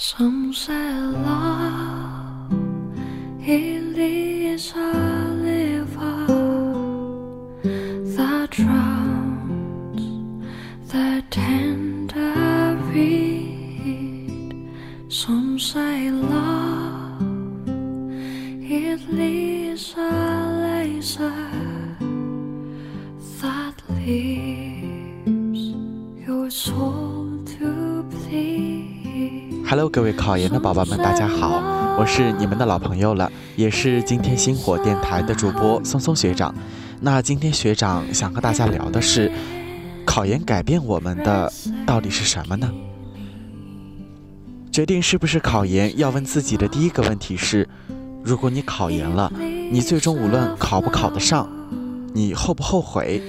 Some say love it is a Hello，各位考研的宝宝们，大家好，我是你们的老朋友了，也是今天星火电台的主播松松学长。那今天学长想和大家聊的是，考研改变我们的到底是什么呢？决定是不是考研，要问自己的第一个问题是：如果你考研了，你最终无论考不考得上，你后不后悔？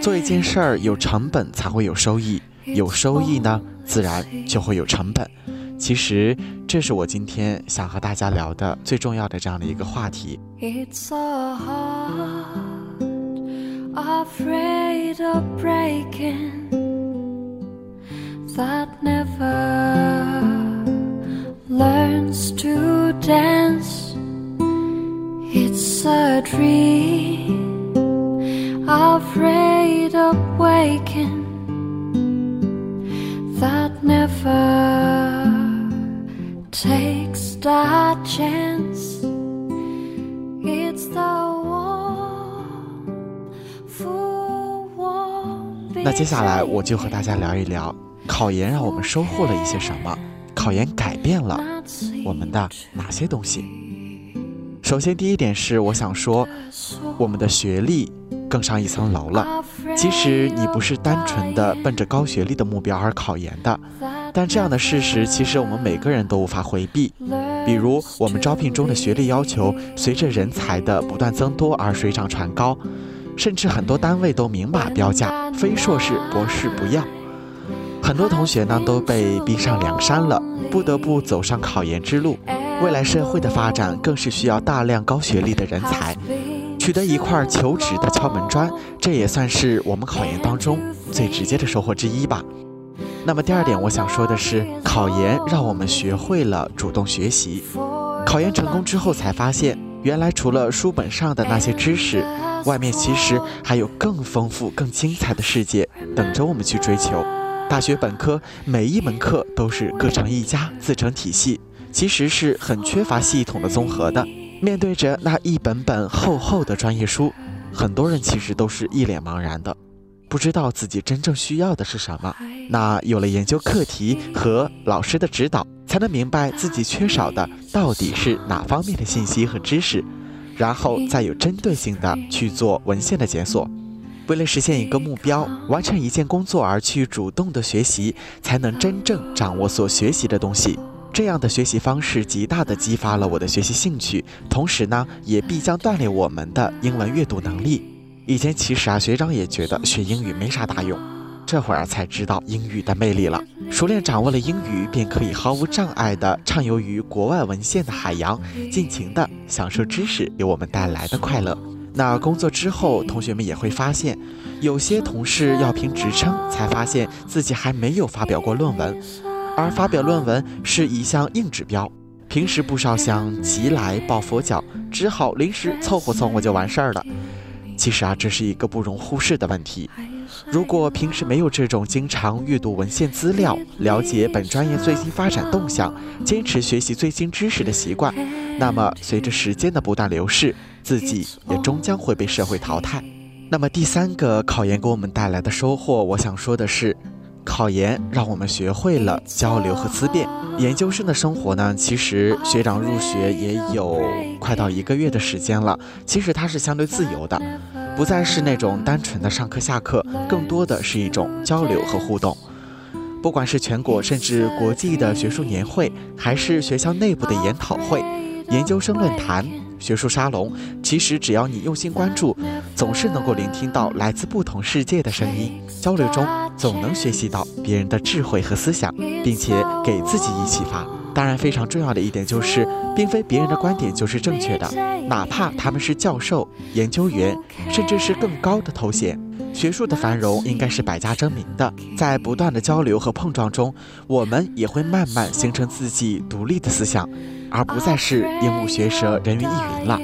做一件事儿有成本才会有收益，有收益呢，自然就会有成本。其实，这是我今天想和大家聊的最重要的这样的一个话题。 It's a heart afraid of breaking Chance. It's the. 那接下来我就和大家聊一聊，考研让我们收获了一些什么，考研改变了我们的哪些东西。首先，第一点是我想说，我们的学历更上一层楼了。即使你不是单纯的奔着高学历的目标而考研的，但这样的事实其实我们每个人都无法回避。比如，我们招聘中的学历要求随着人才的不断增多而水涨船高，甚至很多单位都明码标价，非硕士、博士不要。很多同学呢都被逼上梁山了，不得不走上考研之路。未来社会的发展更是需要大量高学历的人才，取得一块求职的敲门砖，这也算是我们考研当中最直接的收获之一吧。那么第二点，我想说的是，考研让我们学会了主动学习。考研成功之后，才发现原来除了书本上的那些知识，外面其实还有更丰富、更精彩的世界等着我们去追求。大学本科每一门课都是各成一家、自成体系，其实是很缺乏系统的综合的。面对着那一本本厚厚的专业书，很多人其实都是一脸茫然的，不知道自己真正需要的是什么。那有了研究课题和老师的指导，才能明白自己缺少的到底是哪方面的信息和知识，然后再有针对性的去做文献的检索。为了实现一个目标，完成一件工作而去主动的学习，才能真正掌握所学习的东西。这样的学习方式极大地激发了我的学习兴趣，同时呢，也必将锻炼我们的英文阅读能力。以前其实啊，学长也觉得学英语没啥大用，这会儿才知道英语的魅力了。熟练掌握了英语，便可以毫无障碍地畅游于国外文献的海洋，尽情地享受知识给我们带来的快乐。那工作之后，同学们也会发现，有些同事要凭职称，才发现自己还没有发表过论文，而发表论文是一项硬指标。平时不少想急来抱佛脚，只好临时凑合凑合就完事儿了。其实啊，这是一个不容忽视的问题。如果平时没有这种经常阅读文献资料、了解本专业最新发展动向、坚持学习最新知识的习惯，那么随着时间的不断流逝，自己也终将会被社会淘汰。那么第三个考研给我们带来的收获，我想说的是，考研让我们学会了交流和思辨。研究生的生活呢，其实学长入学也有快到一个月的时间了，其实它是相对自由的。不再是那种单纯的上课下课，更多的是一种交流和互动。不管是全国甚至国际的学术年会，还是学校内部的研讨会、研究生论坛、学术沙龙，其实只要你用心关注，总是能够聆听到来自不同世界的声音。交流中总能学习到别人的智慧和思想，并且给自己以启发。当然，非常重要的一点就是，并非别人的观点就是正确的，哪怕他们是教授、研究员，甚至是更高的头衔。学术的繁荣应该是百家争鸣的，在不断的交流和碰撞中，我们也会慢慢形成自己独立的思想，而不再是鹦鹉学舌、人云亦云了。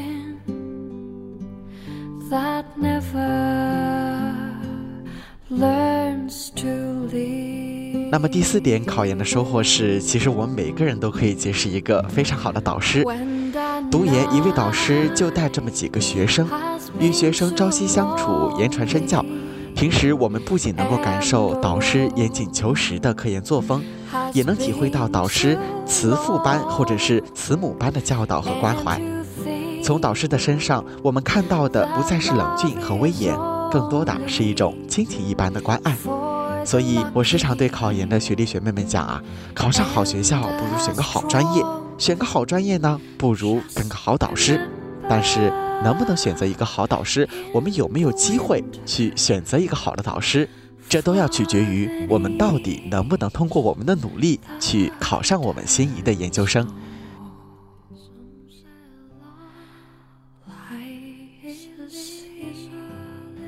那么第四点考研的收获是，其实我们每个人都可以结识一个非常好的导师。读研一位导师就带这么几个学生，与学生朝夕相处，言传身教。平时我们不仅能够感受导师严谨求实的科研作风，也能体会到导师慈父般或者是慈母般的教导和关怀。从导师的身上，我们看到的不再是冷峻和威严，更多的是一种亲情一般的关爱。所以我时常对考研的学弟学妹们讲啊，考上好学校不如选个好专业，选个好专业呢不如跟个好导师。但是。能不能选择一个好导师？我们有没有机会去选择一个好的导师？这都要取决于我们到底能不能通过我们的努力去考上我们心仪的研究生。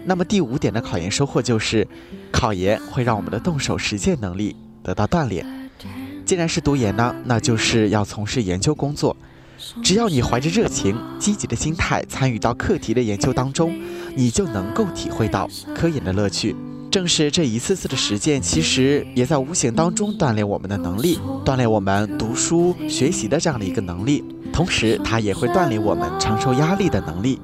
那么第五点的考研收获就是，考研会让我们的动手实践能力得到锻炼。既然是读研呢，那就是要从事研究工作。只要你怀着热情、积极的心态参与到课题的研究当中，你就能够体会到科研的乐趣。正是这一次次的实践，其实也在无形当中锻炼我们的能力，锻炼我们读书学习的这样的一个能力，同时它也会锻炼我们承受压力的能力。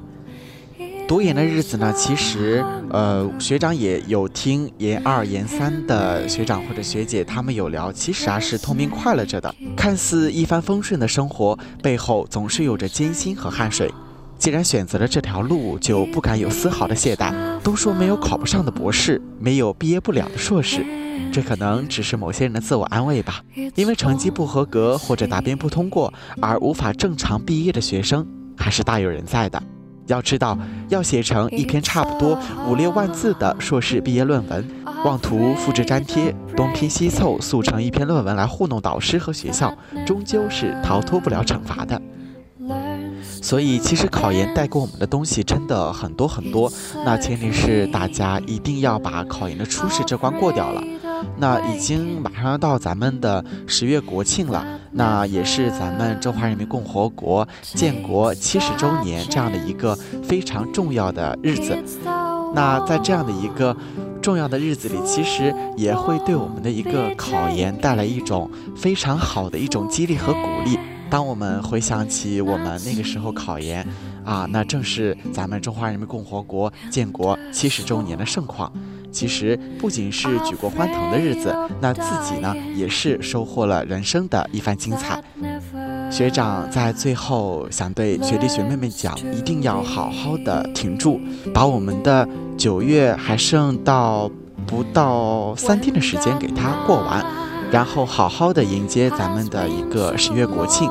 读研的日子呢，其实，呃，学长也有听研二、研三的学长或者学姐他们有聊，其实啊是痛并快乐着的。看似一帆风顺的生活，背后总是有着艰辛和汗水。既然选择了这条路，就不敢有丝毫的懈怠。都说没有考不上的博士，没有毕业不了的硕士，这可能只是某些人的自我安慰吧。因为成绩不合格或者答辩不通过而无法正常毕业的学生，还是大有人在的。要知道，要写成一篇差不多五六万字的硕士毕业论文，妄图复制粘贴、东拼西凑速成一篇论文来糊弄导师和学校，终究是逃脱不了惩罚的。所以，其实考研带给我们的东西真的很多很多。那前提是大家一定要把考研的初试这关过掉了。那已经马上要到咱们的十月国庆了，那也是咱们中华人民共和国建国七十周年这样的一个非常重要的日子。那在这样的一个重要的日子里，其实也会对我们的一个考研带来一种非常好的一种激励和鼓励。当我们回想起我们那个时候考研啊，那正是咱们中华人民共和国建国七十周年的盛况。其实不仅是举国欢腾的日子，那自己呢也是收获了人生的一番精彩。学长在最后想对学弟学妹们讲，一定要好好的挺住，把我们的九月还剩到不到三天的时间给他过完，然后好好的迎接咱们的一个十月国庆。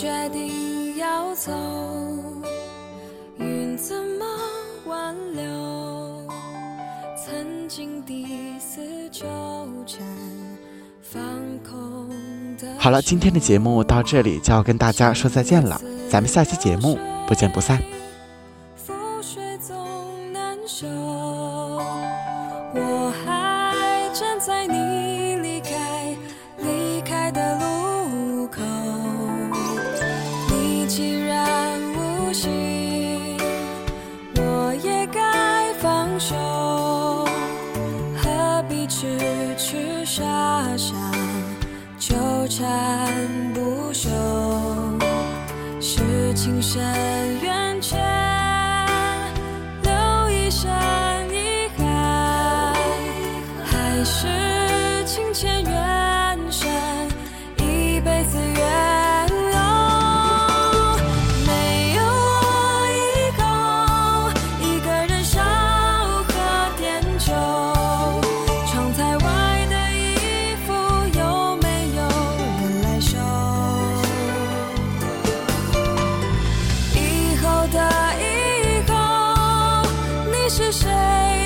决定要走，云怎么挽留？曾经的死纠缠，放空好了，今天的节目到这里就要跟大家说再见了，咱们下期节目不见不散。酒何必痴痴傻傻纠缠不休？是情深是谁